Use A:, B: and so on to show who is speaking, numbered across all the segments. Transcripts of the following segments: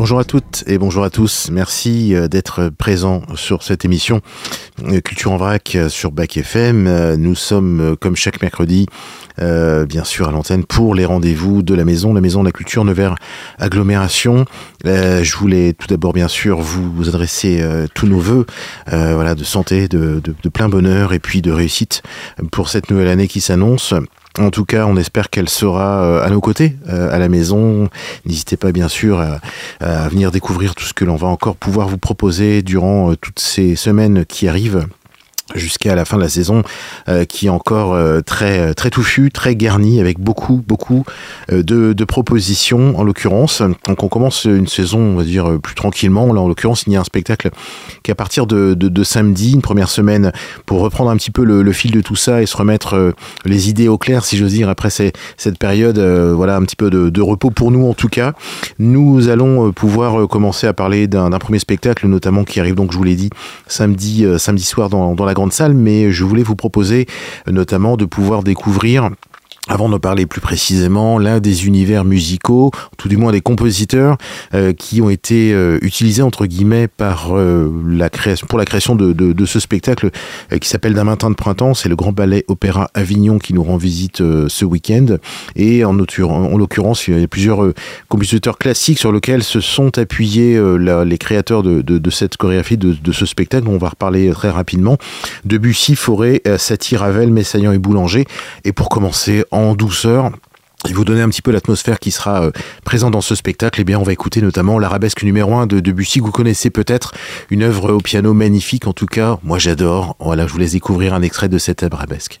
A: Bonjour à toutes et bonjour à tous. Merci euh, d'être présents sur cette émission euh, Culture en vrac euh, sur Bac FM. Nous sommes, comme chaque mercredi, bien sûr à l'antenne pour les rendez-vous de la maison, la maison de la culture Nevers Agglomération. je voulais tout d'abord, bien sûr, vous, adresser tous nos voeux voilà, de santé, de, de plein bonheur et puis de réussite pour cette nouvelle année qui s'annonce. En tout cas, on espère qu'elle sera euh, à nos côtés euh, à la maison. N'hésitez pas bien sûr à, venir découvrir tout ce que l'on va encore pouvoir vous proposer durant euh, toutes ces semaines qui arrivent jusqu'à la fin de la saison euh, qui est encore euh, très très touffu, très garni avec beaucoup beaucoup euh, de, propositions en l'occurrence. Donc on commence une saison on va dire plus tranquillement. Là en l'occurrence il y a un spectacle qui à partir de, samedi, une première semaine pour reprendre un petit peu le, fil de tout ça et se remettre les idées au clair si j'ose dire après ces, cette période voilà un petit peu de, de, repos pour nous en tout cas. Nous allons pouvoir commencer à parler d'un premier spectacle notamment qui arrive donc je vous l'ai dit samedi samedi soir dans, dans la salle, mais je voulais vous proposer euh, notamment de pouvoir découvrir avant de parler plus précisément, l'un des univers musicaux, tout du moins des compositeurs, euh, qui ont été euh, utilisés entre guillemets par la création, pour la création de, de, de ce spectacle qui s'appelle D'un matin de printemps. C'est le Grand Ballet Opéra Avignon qui nous rend visite ce week-end. Et en, en l'occurrence, il y a plusieurs compositeurs classiques sur lesquels se sont appuyés les créateurs de, de, cette chorégraphie, de, ce spectacle. On va reparler très rapidement. Debussy, Forêt, Satie, Ravel, Messaillant et Boulanger. Et pour commencer, en douceur, et vous donner un petit peu l'atmosphère qui sera euh, présente dans ce spectacle, eh bien, on va écouter notamment l'arabesque numéro 1 de Debussy, que vous connaissez peut-être, une œuvre au piano magnifique, en tout cas, moi j'adore. Voilà, je vous laisse découvrir un extrait de cette arabesque.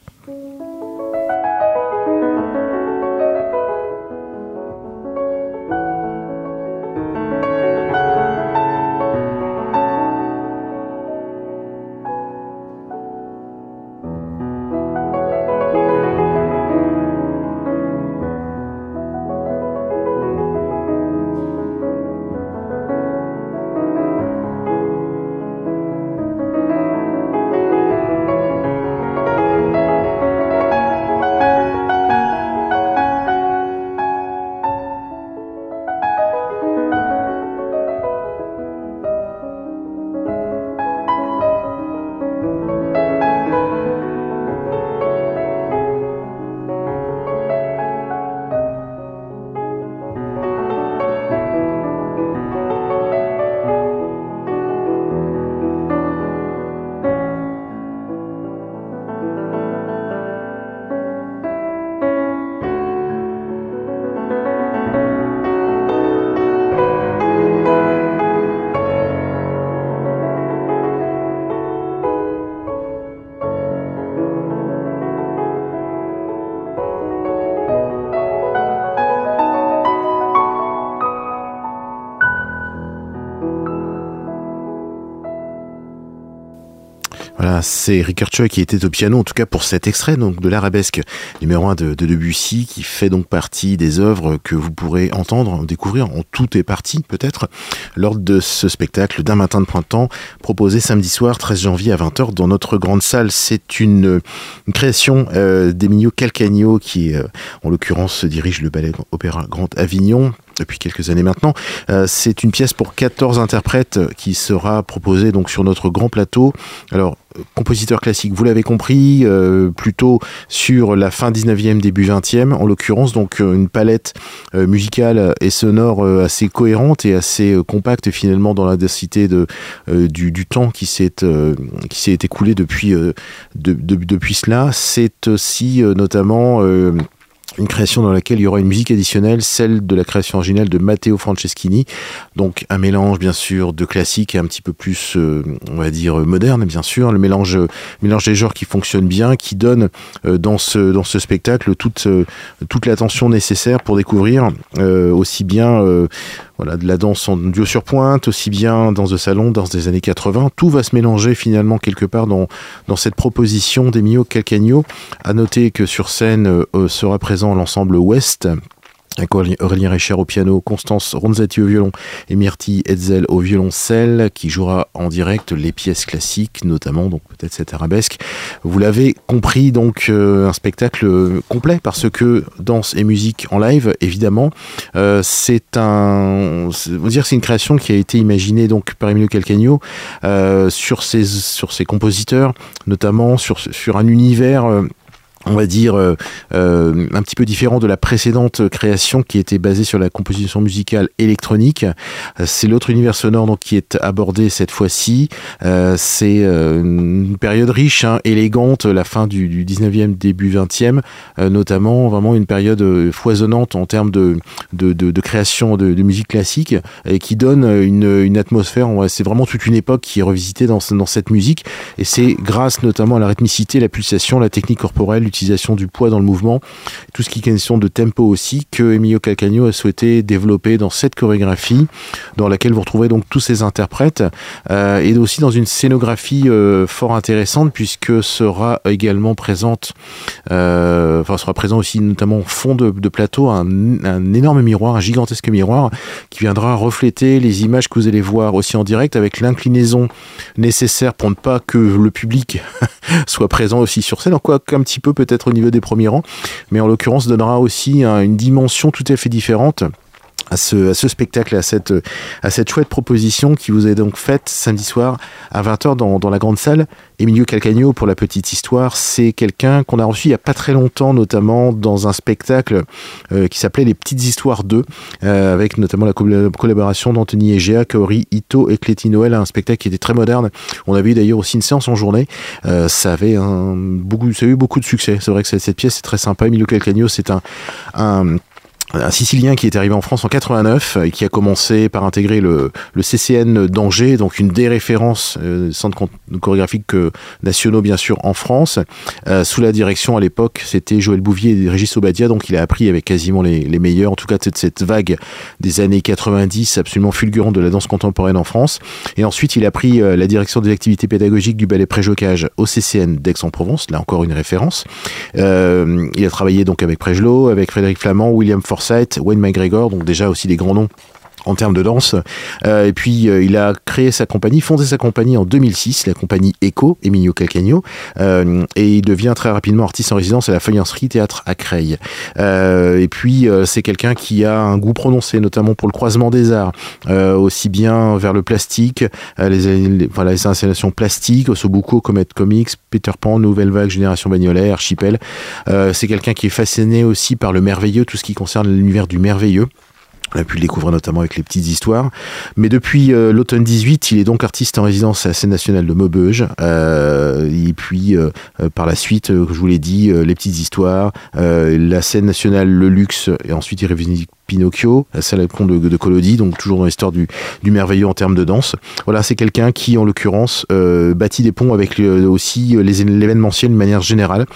A: C'est Ricard Choi qui était au piano, en tout cas pour cet extrait donc de l'arabesque numéro 1 de, Debussy, qui fait donc partie des œuvres que vous pourrez entendre, découvrir en tout et partie peut-être, lors de ce spectacle d'un matin de printemps proposé samedi soir 13 janvier à 20h dans notre grande salle. C'est une, création euh, d'Emilio Calcagno qui, euh, en l'occurrence, dirige le ballet opéra Grand Avignon depuis quelques années maintenant. Euh, c'est une pièce pour 14 interprètes qui sera proposée donc sur notre grand plateau. Alors, compositeur classique, vous l'avez compris, euh, plutôt sur la fin 19e, début 20e, en l'occurrence, donc euh, une palette musicale et sonore assez cohérente et assez compacte finalement dans la densité de, du, temps qui s'est écoulé depuis, de, depuis cela. C'est aussi notamment une création dans laquelle il y aura une musique additionnelle, celle de la création originale de Matteo Franceschini. Donc un mélange bien sûr de classique et un petit peu plus, euh, on va dire, moderne bien sûr. Le mélange, mélange des genres qui fonctionne bien, qui donne euh, dans, ce, dans ce spectacle toute, euh, toute l'attention nécessaire pour découvrir aussi bien voilà, de la danse en duo sur pointe, aussi bien dans de salon, dans des années 80. Tout va se mélanger finalement quelque part dans, dans cette proposition d'Emilio Calcagno. À noter que sur scène euh, sera présent l'ensemble Ouest Aurélien Recher au piano, Constance Ronzati au violon et Myrti Hetzel au violoncelle qui jouera en direct les pièces classiques notamment, donc peut-être cette arabesque. Vous l'avez compris, donc euh, un spectacle complet parce que danse et musique en live, évidemment. Euh, c'est un, vous dire, c'est une création qui a été imaginée donc par Emilio Calcagno euh, sur ses sur ses compositeurs, notamment sur sur un univers on va dire, euh, euh, un petit peu différent de la précédente création qui était basée sur la composition musicale électronique. Euh, c'est l'autre univers sonore qui est abordé cette fois-ci. c'est une période riche, hein, élégante, la fin du, 19e, début 20e, notamment vraiment une période foisonnante en termes de, de, de, création de, musique classique et qui donne une, une atmosphère. C'est vraiment toute une époque qui est revisitée dans, dans cette musique et c'est grâce notamment à la rythmicité, la pulsation, la technique corporelle, l'utilisation du poids dans le mouvement, tout ce qui est question de tempo aussi, que Emilio Calcagno a souhaité développer dans cette chorégraphie, dans laquelle vous retrouvez donc tous ces interprètes, euh, et aussi dans une scénographie euh, fort intéressante, puisque sera également présente, euh, enfin sera présent aussi notamment au fond de, plateau, un, un, énorme miroir, un gigantesque miroir, qui viendra refléter les images que vous allez voir aussi en direct, avec l'inclinaison nécessaire pour ne pas que le public soit présent aussi sur scène, en quoi qu'un petit peu peut-être au niveau des premiers rangs, mais en l'occurrence donnera aussi une dimension tout à fait différente à ce, à ce spectacle, à cette, à cette chouette proposition qui vous est donc faite samedi soir à 20h dans, dans la grande salle. Emilio Calcagno, pour la petite histoire, c'est quelqu'un qu'on a reçu il y a pas très longtemps, notamment dans un spectacle euh, qui s'appelait Les Petites Histoires 2, euh, avec notamment la collaboration d'Anthony Egea, Kaori Ito et Cléty Noël, un spectacle qui était très moderne. On avait eu d'ailleurs aussi une séance en journée. Euh, ça avait un, beaucoup, ça a eu beaucoup de succès. C'est vrai que cette pièce est très sympa. Emilio Calcagno, c'est un, un un Sicilien qui est arrivé en France en 89 et qui a commencé par intégrer le, CCN d'Angers, donc une des références euh, centres chorégraphiques euh, nationaux bien sûr en France, euh, sous la direction à l'époque c'était Joël Bouvier et Régis Obadia, donc il a appris avec quasiment les, meilleurs, en tout cas cette, cette vague des années 90 absolument fulgurante de la danse contemporaine en France. Et ensuite il a pris euh, la direction des activités pédagogiques du ballet Préjocage au CCN d'Aix-en-Provence, là encore une référence. Euh, il a travaillé donc avec Prégelot, avec Frédéric Flamand, William Fort Wayne McGregor, donc déjà aussi des grands noms en termes de danse. Euh, et puis euh, il a créé sa compagnie, fondé sa compagnie en 2006, la compagnie Echo, Emilio Calcagno, euh, et il devient très rapidement artiste en résidence à la Feuillancerie Théâtre à Creil. et puis c'est quelqu'un qui a un goût prononcé, notamment pour le croisement des arts, aussi bien vers le plastique, les, installations plastiques, Osobuco, Comet Comics, Peter Pan, Nouvelle Vague, Génération Bagnolet, Archipel. c'est quelqu'un qui est fasciné aussi par le merveilleux, tout ce qui concerne l'univers du merveilleux. On a pu le découvrir notamment avec les petites histoires. Mais depuis euh, l'automne 18, il est donc artiste en résidence à la scène nationale de Maubeuge. Euh, et puis, euh, par la suite, je vous l'ai dit, les petites histoires, la scène nationale Le Luxe, et ensuite il revisite Pinocchio, la salle de, de Collodi, donc toujours dans l'histoire du, du, merveilleux en termes de danse. Voilà, c'est quelqu'un qui, en l'occurrence, euh, bâtit des ponts avec aussi l'événementiel de manière générale,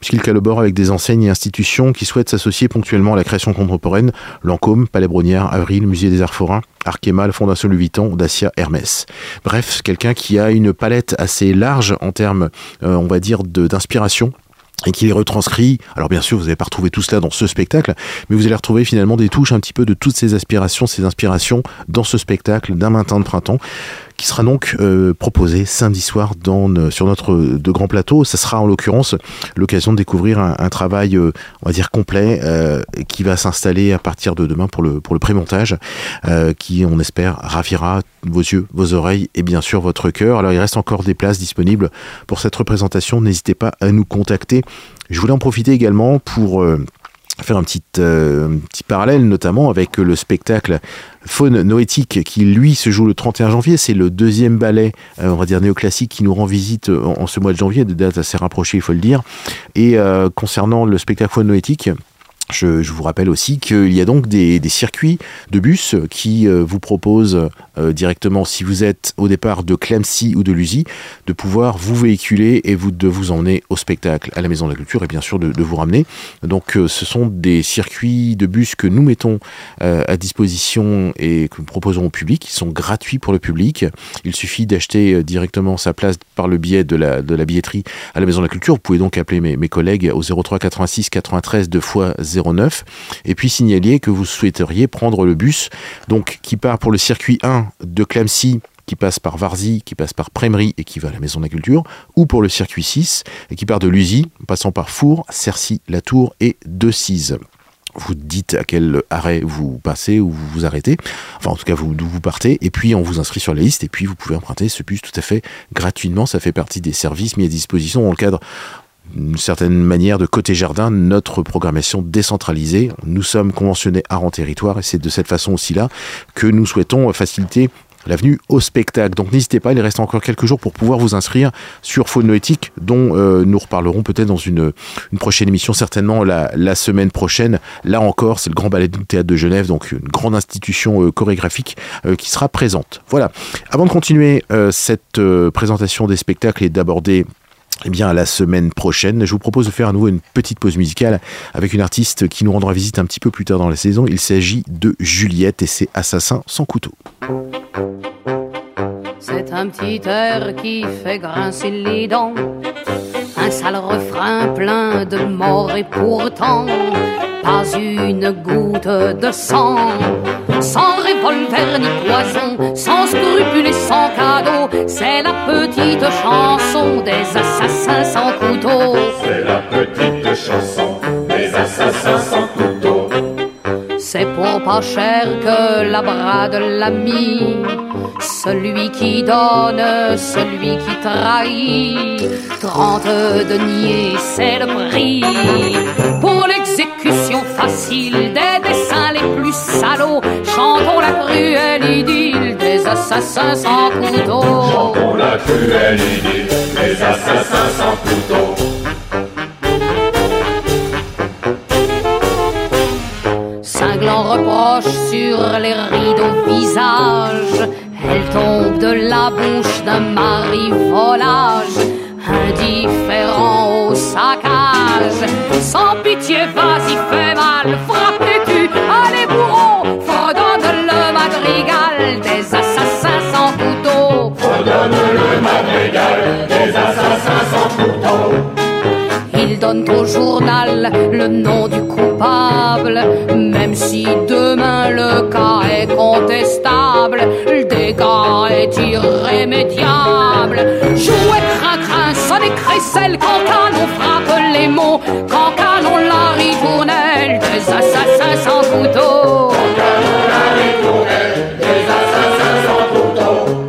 A: puisqu'il collabore avec des enseignes et institutions qui souhaitent s'associer ponctuellement à la création contemporaine, Lancôme, Palais Bronière, Avril, Musée des Arts Forains, Arkema, Fondation Louis Vuitton, Dacia, Hermès. Bref, quelqu'un qui a une palette assez large en termes, euh, on va dire, d'inspiration et qui les retranscrit. Alors bien sûr, vous n'allez pas retrouver tout cela dans ce spectacle, mais vous allez retrouver finalement des touches un petit peu de toutes ces aspirations, ces inspirations dans ce spectacle d'un matin de printemps qui sera donc euh, proposé samedi soir euh, sur notre de grand plateau. Ça sera en l'occurrence l'occasion de découvrir un, travail, euh, on va dire complet, qui va s'installer à partir de demain pour le pour le prémontage, qui on espère ravira vos yeux, vos oreilles et bien sûr votre cœur. Alors il reste encore des places disponibles pour cette représentation. N'hésitez pas à nous contacter. Je voulais en profiter également pour faire un petit, un petit parallèle notamment avec le spectacle Faune Noétique qui lui se joue le 31 janvier. C'est le deuxième ballet, euh, on va dire néoclassique, qui nous rend visite en, ce mois de janvier, de date assez rapprochée, il faut le dire. Et euh, concernant le spectacle Faune Noétique, je, vous rappelle aussi qu'il y a donc des, circuits de bus qui euh, vous proposent euh, directement, si vous êtes au départ de Clemcy ou de Lusy, de pouvoir vous véhiculer et vous, de vous emmener au spectacle, à la Maison de la Culture et bien sûr de, vous ramener. Donc euh, ce sont des circuits de bus que nous mettons à disposition et que nous proposons au public, qui sont gratuits pour le public. Il suffit d'acheter directement sa place par le biais de la, billetterie à la Maison de la Culture. Vous pouvez donc appeler mes, mes collègues au 03 86 93 2 fois 0 09 et puis signaliez que vous souhaiteriez prendre le bus donc qui part pour le circuit 1 de Clamcy qui passe par Varzy, qui passe par Prémery et qui va à la Maison de la Culture, ou pour le circuit 6, et qui part de Lusy, passant par Four, Cercy, Latour et Decize vous dites à quel arrêt vous passez ou vous vous arrêtez, enfin en tout cas d'où vous partez, et puis on vous inscrit sur la liste, et puis vous pouvez emprunter ce bus tout à fait gratuitement, ça fait partie des services mis à disposition dans le cadre d'une certaine manière de côté jardin, notre programmation décentralisée. Nous sommes conventionnés à rang territoire et c'est de cette façon aussi là que nous souhaitons faciliter l'avenue au spectacle. Donc n'hésitez pas, il reste encore quelques jours pour pouvoir vous inscrire sur Phonoéthique, dont euh, nous reparlerons peut-être dans une, une, prochaine émission, certainement la, la, semaine prochaine. Là encore, c'est le Grand Ballet du Théâtre de Genève, donc une grande institution euh, chorégraphique euh, qui sera présente. Voilà. Avant de continuer cette présentation des spectacles et d'aborder eh bien, la semaine prochaine, je vous propose de faire à nouveau une petite pause musicale avec une artiste qui nous rendra visite un petit peu plus tard dans la saison. Il s'agit de Juliette et c'est Assassin sans couteau.
B: C'est un petit air qui fait grincer les dents, un sale refrain plein de mort et pourtant pas une goutte de sang. Sans revolver ni poison, sans scrupules et sans cadeau, c'est la petite chanson des assassins sans couteau.
C: C'est la petite chanson des assassins sans couteau.
B: C'est pour pas cher que la brade l'ami. Celui qui donne, celui qui trahit. Trente deniers, c'est le prix. Pour l'exécution facile des dessins les plus salauds, chantons la cruelle idylle des assassins sans couteau.
C: Chantons la cruelle idylle des assassins sans couteau.
B: Cinglant reproche sur les rideaux visages tombe de la bouche d'un mari volage, indifférent au saccage. Sans pitié, vas-y, fais mal, frappez-tu, allez bourreau, fredonne le madrigal des assassins sans couteau.
C: Fredonne le madrigal des assassins sans couteau.
B: Il donne au journal le nom du coupable, même si demain le cas est contestable, est irrémédiable. Jouez crin-crin, sonnez crécelle, quand canon frappe les mots, quand canon la ritournelle des assassins sans couteau.
C: Quand canon la ritournelle des assassins sans couteau.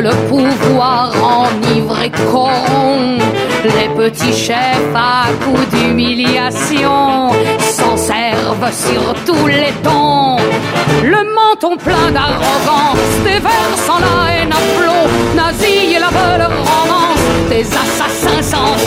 B: le pouvoir enivré corrompt. Les petits chefs à coups d'humiliation sur tous les tons. Le menton plein d'arrogance, déversant la haine à flot, nazi et la belle romance des assassins sans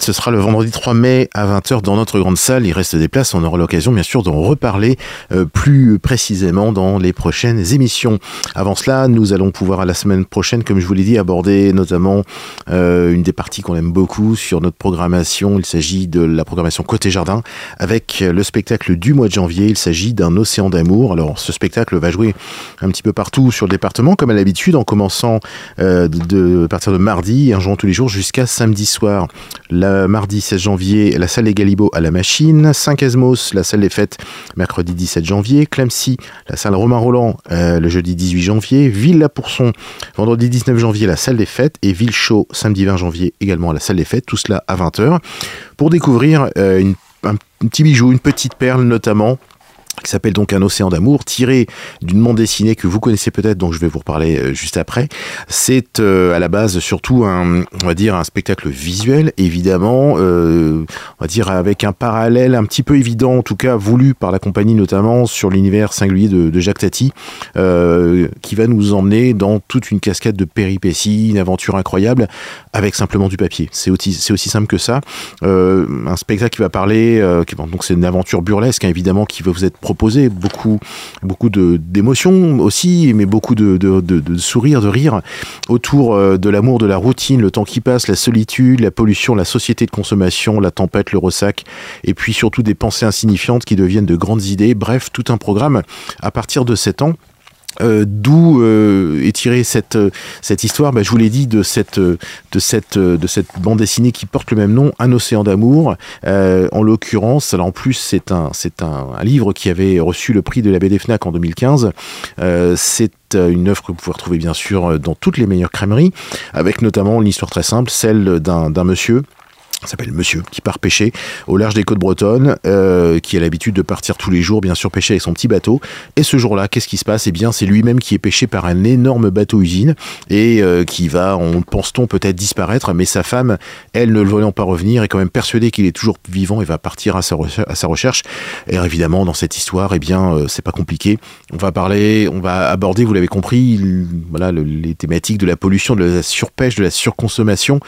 A: Ce sera le vendredi 3 mai à 20h dans notre grande salle. Il reste des places. On aura l'occasion, bien sûr, d'en reparler euh, plus précisément dans les prochaines émissions. Avant cela, nous allons pouvoir à la semaine prochaine, comme je vous l'ai dit, aborder notamment euh, une des parties qu'on aime beaucoup sur notre programmation. Il s'agit de la programmation Côté Jardin avec le spectacle du mois de janvier. Il s'agit d'un océan d'amour. Alors, ce spectacle va jouer un petit peu partout sur le département, comme à l'habitude, en commençant euh, de, partir de mardi et en jouant tous les jours jusqu'à samedi soir. Mardi 16 janvier, la salle des Galibots à la machine. Saint-Casmos, la salle des fêtes, mercredi 17 janvier. Clemcy, la salle Romain Roland, euh, le jeudi 18 janvier. Ville-la-Pourçon, vendredi 19 janvier, la salle des fêtes. Et Villechaux, samedi 20 janvier, également à la salle des fêtes. Tout cela à 20h. Pour découvrir euh, un petit bijou, une petite perle notamment qui s'appelle donc Un océan d'amour, tiré d'une bande dessinée que vous connaissez peut-être, dont je vais vous reparler euh, juste après. C'est euh, à la base surtout un, on va dire, un spectacle visuel, évidemment, euh, on va dire avec un parallèle un petit peu évident, en tout cas voulu par la compagnie notamment, sur l'univers singulier de, de Jacques Tati, qui va nous emmener dans toute une cascade de péripéties, une aventure incroyable, avec simplement du papier. C'est aussi, aussi simple que ça. Un spectacle qui va parler, donc c'est une aventure burlesque, hein, évidemment, qui va vous être proposé, beaucoup, beaucoup d'émotions aussi, mais beaucoup de, de, de, de sourires, de rires autour de l'amour, de la routine, le temps qui passe, la solitude, la pollution, la société de consommation, la tempête, le ressac, et puis surtout des pensées insignifiantes qui deviennent de grandes idées. Bref, tout un programme à partir de 7 ans euh, D'où euh, est tirée cette, euh, cette histoire bah, Je vous l'ai dit, de cette, euh, de, cette, de cette bande dessinée qui porte le même nom, Un océan d'amour. en l'occurrence, alors en plus, c'est un, c'est un, un, livre qui avait reçu le prix de la BD FNAC en 2015. c'est une œuvre que vous pouvez retrouver bien sûr dans toutes les meilleures crèmeries, avec notamment une histoire très simple, celle d'un monsieur s'appelle Monsieur, qui part pêcher au large des côtes bretonnes, euh, qui a l'habitude de partir tous les jours, bien sûr, pêcher avec son petit bateau. Et ce jour-là, qu'est-ce qui se passe? Eh bien, c'est lui-même qui est pêché par un énorme bateau-usine et euh, qui va, on pense-t-on, peut-être disparaître. Mais sa femme, elle, ne le voyant pas revenir, est quand même persuadée qu'il est toujours vivant et va partir à sa, recherche. Et évidemment, dans cette histoire, eh bien, euh, c'est pas compliqué. On va parler, on va aborder, vous l'avez compris, voilà, le, les thématiques de la pollution, de la surpêche, de la surconsommation,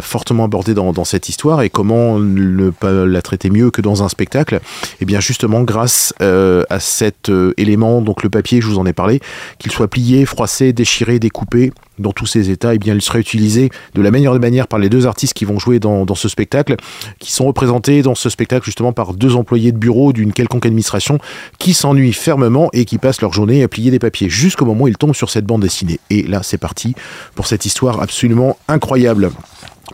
A: fortement abordées dans cette histoire et comment ne pas la traiter mieux que dans un spectacle Eh bien justement grâce euh, à cet euh, élément, donc le papier, je vous en ai parlé, qu'il soit plié, froissé, déchiré, découpé, dans tous ces états, eh bien, il sera utilisé de la meilleure des manières par les deux artistes qui vont jouer dans, dans, ce spectacle, qui sont représentés dans ce spectacle justement par deux employés de bureau d'une quelconque administration qui s'ennuient fermement et qui passent leur journée à plier des papiers jusqu'au moment où ils tombent sur cette bande dessinée. Et là, c'est parti pour cette histoire absolument incroyable.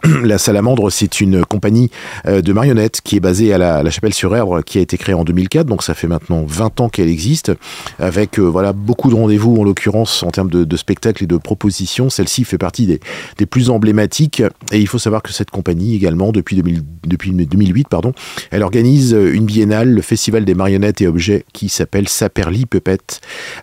A: La Salamandre, c'est une compagnie euh, de marionnettes qui est basée à la, Chapelle-sur-Erdre, qui a été créée en 2004, donc ça fait maintenant 20 ans qu'elle existe, avec euh, voilà beaucoup de rendez-vous en l'occurrence en termes de, spectacles et de propositions. Celle-ci fait partie des, plus emblématiques, et il faut savoir que cette compagnie également, depuis, 2000, depuis 2008, pardon, elle organise une biennale, le Festival des marionnettes et objets, qui s'appelle Saperli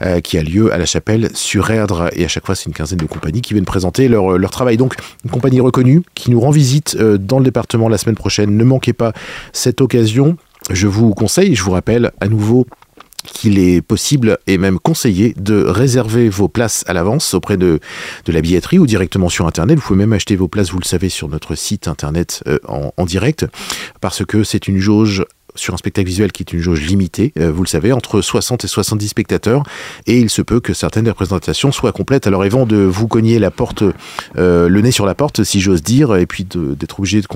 A: euh, qui a lieu à la Chapelle-sur-Erdre, et à chaque fois c'est une quinzaine de compagnies qui viennent présenter leur travail. Donc une compagnie reconnue qui nous rend visite euh, dans le département la semaine prochaine. Ne manquez pas cette occasion. Je vous conseille, je vous rappelle à nouveau qu'il est possible et même conseillé de réserver vos places à l'avance auprès de, de la billetterie ou directement sur Internet. Vous pouvez même acheter vos places, vous le savez, sur notre site Internet euh, en, en, direct, parce que c'est une jauge sur un spectacle visuel qui est une jauge limitée, euh, vous le savez, entre 60 et 70 spectateurs, et il se peut que certaines représentations soient complètes. Alors avant de vous cogner la porte, euh, le nez sur la porte, si j'ose dire, et puis d'être obligé de,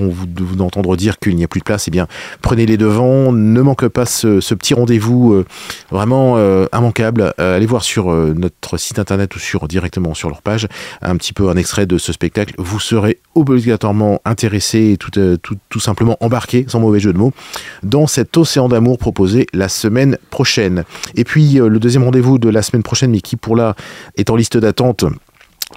A: vous entendre dire qu'il n'y a plus de place, eh bien prenez les devants, ne manque pas ce, petit rendez-vous euh, vraiment immanquable. Allez voir sur notre site internet ou sur directement sur leur page un petit peu un extrait de ce spectacle. Vous serez obligatoirement intéressé et tout, tout, tout simplement embarqué, sans mauvais jeu de mots, dans cet océan d'amour proposé la semaine prochaine. Et puis euh, le deuxième rendez-vous de la semaine prochaine, mais qui pour là est en liste d'attente.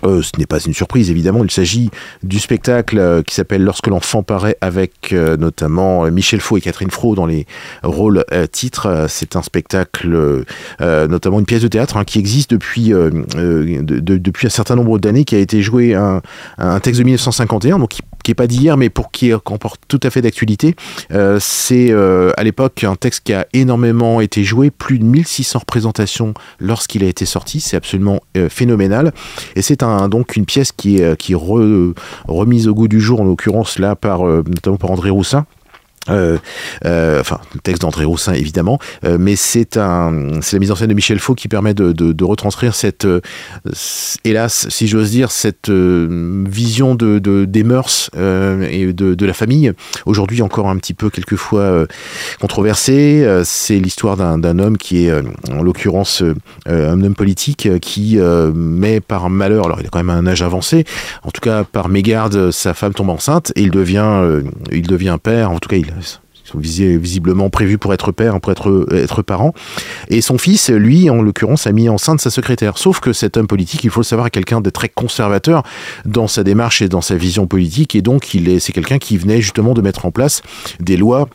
A: Euh, ce n'est pas une surprise évidemment, il s'agit du spectacle euh, qui s'appelle Lorsque l'enfant paraît avec notamment Michel Faux et Catherine Fro dans les rôles titres. C'est un spectacle, notamment une pièce de théâtre hein, qui existe depuis, de, de, depuis un certain nombre d'années, qui a été joué un, texte de 1951, donc qui, qui est pas d'hier, mais pour qui comporte tout à fait d'actualité. C'est à l'époque un texte qui a énormément été joué, plus de 1600 représentations lorsqu'il a été sorti. C'est absolument phénoménal. Et c'est un, donc une pièce qui est, qui remise au goût du jour, en l'occurrence là par euh, notamment par André Roussin. Euh, euh, enfin, le texte d'André Roussin évidemment, euh, mais c'est un, c'est la mise en scène de Michel Faux qui permet de, de, de retranscrire cette, euh, hélas, si j'ose dire, cette euh, vision de, de des mœurs et de, la famille. Aujourd'hui encore un petit peu quelquefois controversée. c'est l'histoire d'un, homme qui est, en l'occurrence, un homme politique qui met par malheur, alors il a quand même un âge avancé, en tout cas par mégarde, sa femme tombe enceinte et il devient, il devient père. En tout cas, il sont visiblement prévus pour être père, pour être, être parent. Et son fils, lui, en l'occurrence, a mis enceinte sa secrétaire. Sauf que cet homme politique, il faut le savoir, est quelqu'un de très conservateur dans sa démarche et dans sa vision politique. Et donc, il est, c'est quelqu'un qui venait justement de mettre en place des lois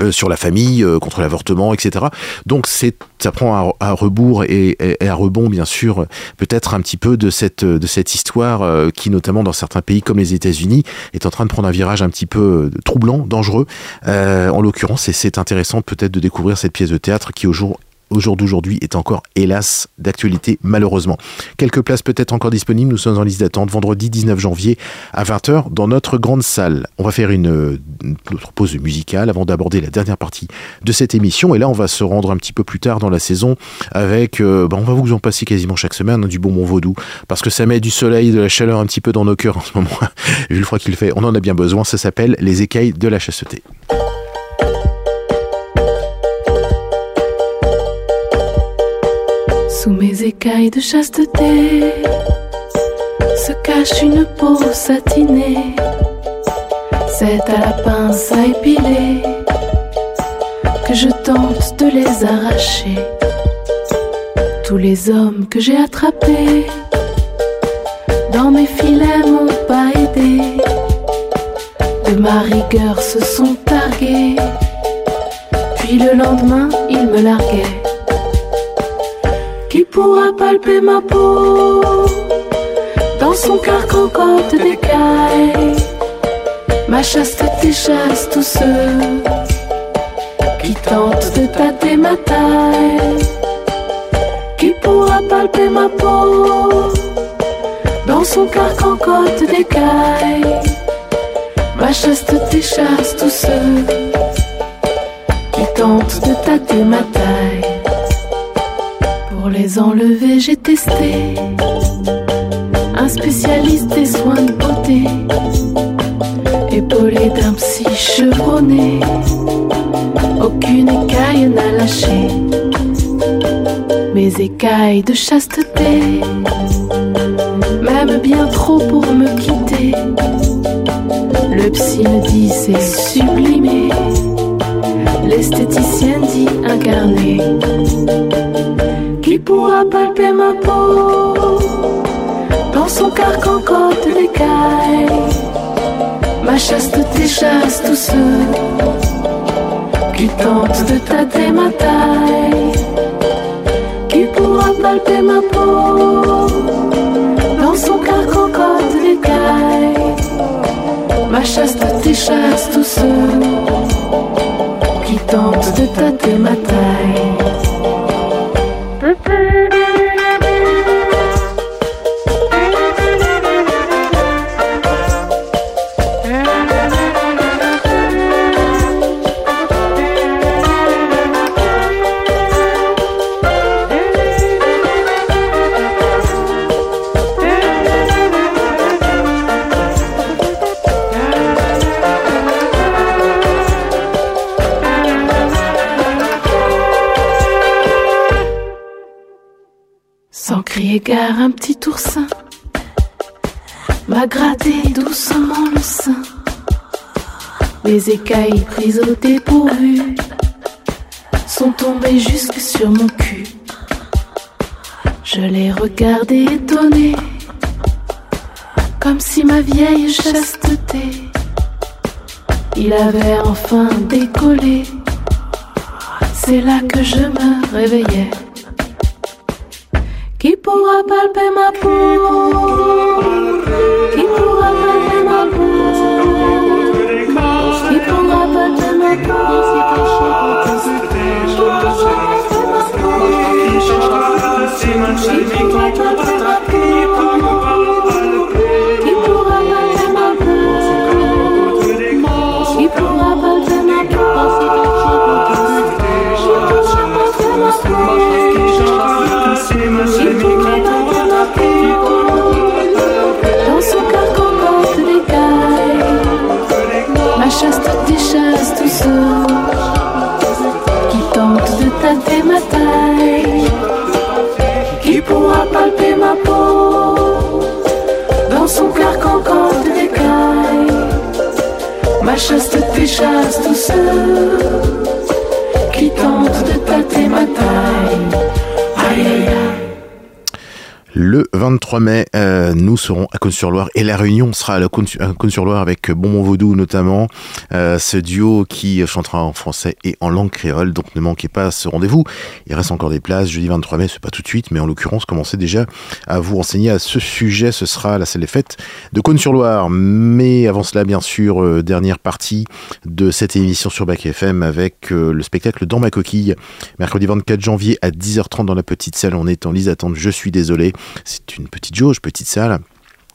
A: euh, sur la famille, euh, contre l'avortement, etc. Donc c'est, ça prend à, rebours et, et, à rebond, bien sûr, peut-être un petit peu de cette, de cette histoire euh, qui, notamment dans certains pays comme les États-Unis, est en train de prendre un virage un petit peu troublant, dangereux, en l'occurrence. Et c'est intéressant peut-être de découvrir cette pièce de théâtre qui, au jour au jour d'aujourd'hui est encore, hélas, d'actualité malheureusement. Quelques places peut-être encore disponibles, nous sommes en liste d'attente vendredi 19 janvier à 20h dans notre grande salle. On va faire une, autre pause musicale avant d'aborder la dernière partie de cette émission et là on va se rendre un petit peu plus tard dans la saison avec, euh, bah, on va vous en passer quasiment chaque semaine, hein, du bonbon vaudou parce que ça met du soleil, de la chaleur un petit peu dans nos cœurs en ce moment, vu le froid qu'il fait, on en a bien besoin, ça s'appelle les écailles de la chasteté.
D: Sous mes écailles de chasteté se cache une peau satinée. C'est à la pince à épiler que je tente de les arracher. Tous les hommes que j'ai attrapés dans mes filets m'ont pas aidé. De ma rigueur se sont targués. Puis le lendemain, ils me larguaient pourra palper ma peau dans son cœur cocotte d'écailles. Ma chasteté chasse tous ceux qui tentent de tâter ma taille. Qui pourra palper ma peau dans son cœur cocotte d'écailles. Ma chasteté chasse tous ceux qui tentent de tâter ma taille les enlever, j'ai testé. Un spécialiste des soins de beauté, épaulé d'un psy chevronné. Aucune écaille n'a lâché mes écailles de chasteté, même bien trop pour me quitter. Le psy me dit c'est sublimé, l'esthéticienne dit incarné qui pourra palper ma peau dans son carcan côte d'écailles. Ma chasse tous ceux qui tentent de tâter ma taille. Qui pourra palper ma peau dans son carcan côte d'écailles. Ma chasse tous ceux qui tentent de tâter ma taille. Un petit oursin m'a gratté doucement le sein. Les écailles prises au dépourvu sont tombées jusque sur mon cul. Je l'ai regardé étonné, comme si ma vieille chasteté, il avait enfin décollé. C'est là que je me réveillais pourra palper ma peau chasse tes chasses, tous ceux qui tentent de tâter ma taille. Aïe aïe aïe.
A: Le 23 mai, euh, nous serons à Cône-sur-Loire et la réunion sera à Cône-sur-Loire avec Bonbon Vaudou notamment euh, ce duo qui chantera en français et en langue créole. Donc ne manquez pas ce rendez-vous. Il reste encore des places. Jeudi 23 mai, c'est pas tout de suite, mais en l'occurrence, commencez déjà à vous renseigner à ce sujet. Ce sera la salle des fêtes de Cône-sur-Loire. Mais avant cela, bien sûr, euh, dernière partie de cette émission sur Bac FM avec le spectacle Dans ma coquille, mercredi 24 janvier à 10h30 dans la petite salle. On est en liste d'attente. Je suis désolé. C'est une petite jauge, petite salle.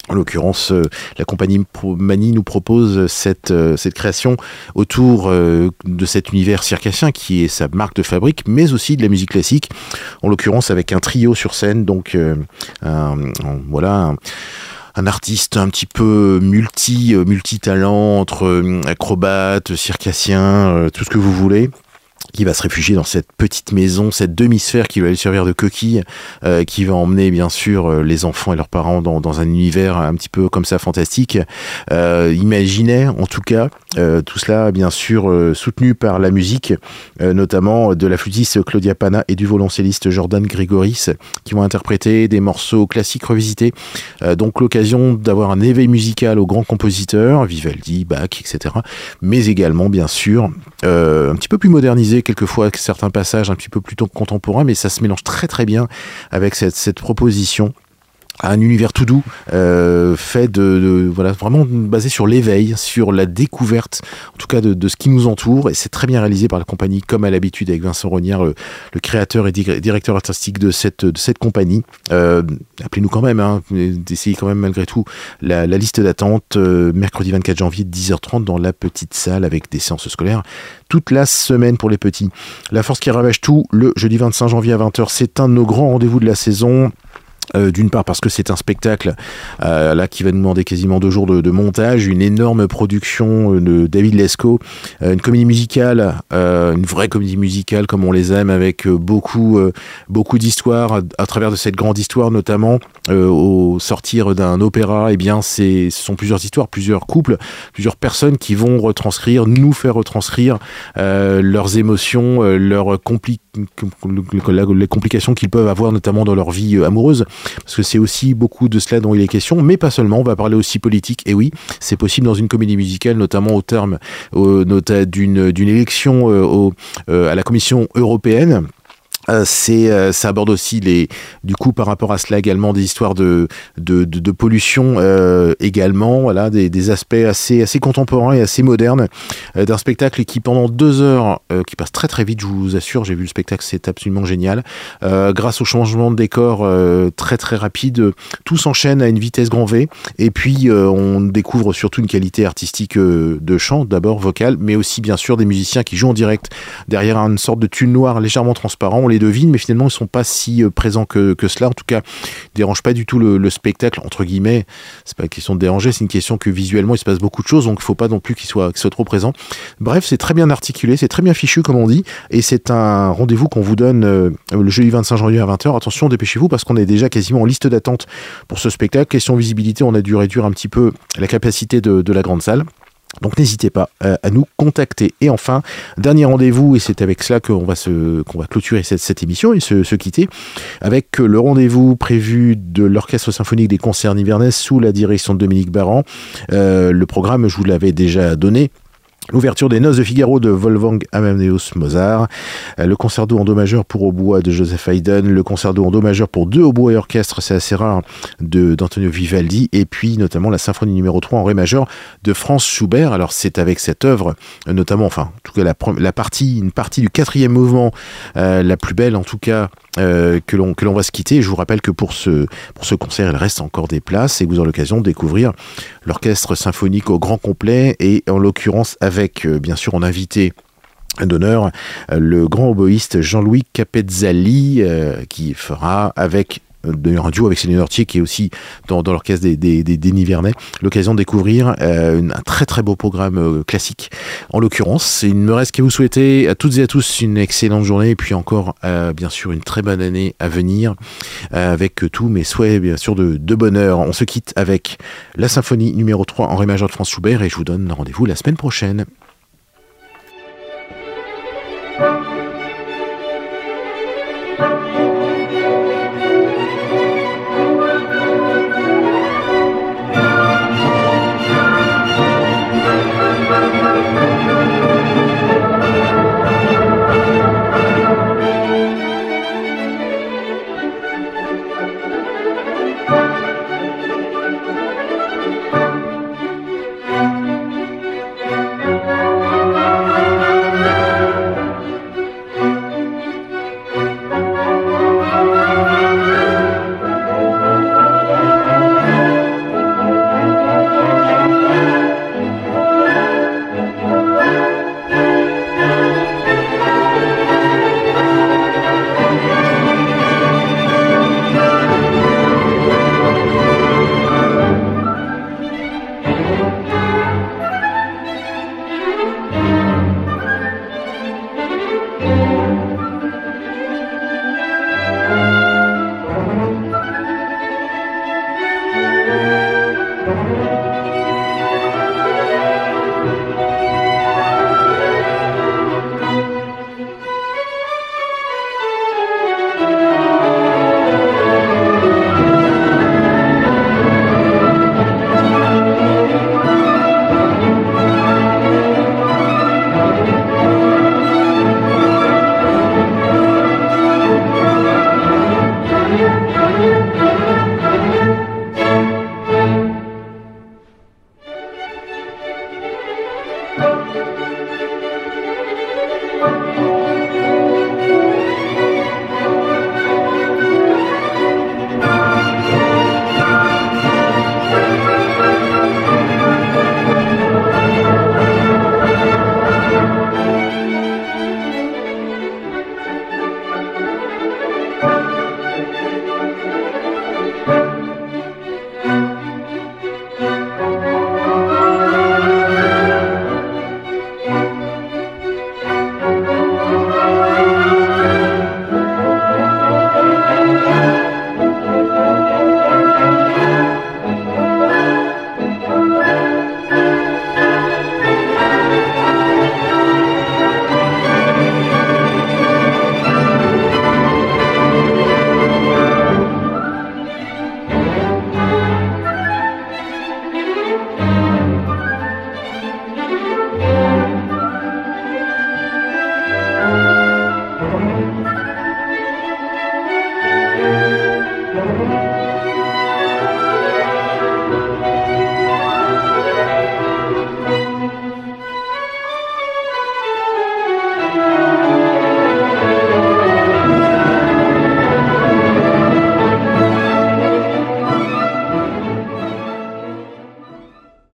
A: En l'occurrence, euh, la compagnie Mani nous propose cette, euh, cette création autour euh, de cet univers circassien qui est sa marque de fabrique, mais aussi de la musique classique. En l'occurrence, avec un trio sur scène, donc voilà. Un, artiste un petit peu multi multi talent entre acrobate, circassien, tout ce que vous voulez qui va se réfugier dans cette petite maison, cette demi-sphère qui va lui servir de coquille, euh, qui va emmener bien sûr euh, les enfants et leurs parents dans, un univers un petit peu comme ça fantastique. Euh, imaginez en tout cas euh, tout cela bien sûr soutenu par la musique, notamment de la flûtiste Claudia Pana et du violoncelliste Jordan Grigoris, qui vont interpréter des morceaux classiques revisités. donc l'occasion d'avoir un éveil musical aux grands compositeurs, Vivaldi, Bach, etc. Mais également bien sûr un petit peu plus modernisé quelquefois certains passages un petit peu plus contemporains, mais ça se mélange très très bien avec cette, cette proposition un univers tout doux, euh, fait de, voilà vraiment basé sur l'éveil, sur la découverte, en tout cas de, ce qui nous entoure, et c'est très bien réalisé par la compagnie, comme à l'habitude avec Vincent Ronière, le, créateur et directeur artistique de cette cette compagnie. Euh, Appelez-nous quand même, hein, d'essayer quand même malgré tout la, la liste d'attente euh, mercredi 24 janvier 10h30 dans la petite salle avec des séances scolaires toute la semaine pour les petits. La force qui ravage tout, le jeudi 25 janvier à 20h, c'est un de nos grands rendez-vous de la saison. Euh, d'une part parce que c'est un spectacle euh, là qui va nous demander quasiment deux jours de, montage, une énorme production euh, de David Lescaut, une comédie musicale, une vraie comédie musicale comme on les aime, avec beaucoup d'histoires à, travers de cette grande histoire, notamment au sortir d'un opéra. Eh bien, ce sont plusieurs histoires, plusieurs couples, plusieurs personnes qui vont retranscrire, nous faire retranscrire leurs émotions, leurs compli les complications qu'ils peuvent avoir, notamment dans leur vie amoureuse. Parce que c'est aussi beaucoup de cela dont il est question, mais pas seulement, on va parler aussi politique, et oui, c'est possible dans une comédie musicale, notamment au terme d'une élection euh, euh, à la Commission européenne. Euh, c'est euh, ça aborde aussi les du coup par rapport à cela également des histoires de de, de, pollution euh, également voilà des, aspects assez assez contemporains et assez modernes d'un spectacle qui pendant deux heures qui passe très très vite je vous assure j'ai vu le spectacle c'est absolument génial grâce au changement de décor très très rapide tout s'enchaîne à une vitesse grand V et puis on découvre surtout une qualité artistique de chant d'abord vocale mais aussi bien sûr des musiciens qui jouent en direct derrière une sorte de tulle noire légèrement transparent devine, mais finalement, ils sont pas si euh, présents que, que cela. En tout cas, ils dérangent pas du tout le, spectacle, entre guillemets. C'est pas une question de déranger, c'est une question que visuellement, il se passe beaucoup de choses, donc il faut pas non plus qu'ils soient, soit trop présents. Bref, c'est très bien articulé, c'est très bien fichu, comme on dit, et c'est un rendez-vous qu'on vous donne euh, le jeudi 25 janvier à 20h. Attention, dépêchez-vous, parce qu'on est déjà quasiment en liste d'attente pour ce spectacle. Question visibilité, on a dû réduire un petit peu la capacité de la grande salle. Donc n'hésitez pas euh, à nous contacter. Et enfin, dernier rendez-vous, et c'est avec cela qu'on va, se, qu'on va clôturer cette, émission et se, se, quitter, avec le rendez-vous prévu de l'Orchestre symphonique des concerts nivernais sous la direction de Dominique Baran. Euh, le programme, je vous l'avais déjà donné, L'ouverture des Noces de Figaro de Wolfgang Amadeus Mozart, euh, le concerto en do majeur pour hautbois de Joseph Haydn, le concerto en do majeur pour deux hautbois et orchestre, c'est assez rare, de d'Antonio Vivaldi, et puis notamment la symphonie numéro 3 en ré majeur de Franz Schubert. Alors c'est avec cette œuvre, euh, notamment, enfin, en tout cas la, partie, une partie du quatrième mouvement, euh, la plus belle en tout cas, euh, que l'on va se quitter. Je vous rappelle que pour ce pour ce concert, il reste encore des places et vous aurez l'occasion de découvrir l'orchestre symphonique au grand complet et en l'occurrence avec euh, bien sûr en invité d'honneur euh, le grand oboïste Jean-Louis Capezzali qui fera avec d'ailleurs un duo avec Céline Nortier qui est aussi dans, l'orchestre des, des, des, Nivernais, l'occasion de découvrir euh, un très très beau programme euh, classique. En l'occurrence, il ne me reste qu'à vous souhaiter à toutes et à tous une excellente journée et puis encore euh, bien sûr une très bonne année à venir avec tous mes souhaits bien sûr de, de bonheur. On se quitte avec la symphonie numéro 3 en ré majeur de France Schubert et je vous donne rendez-vous la semaine prochaine.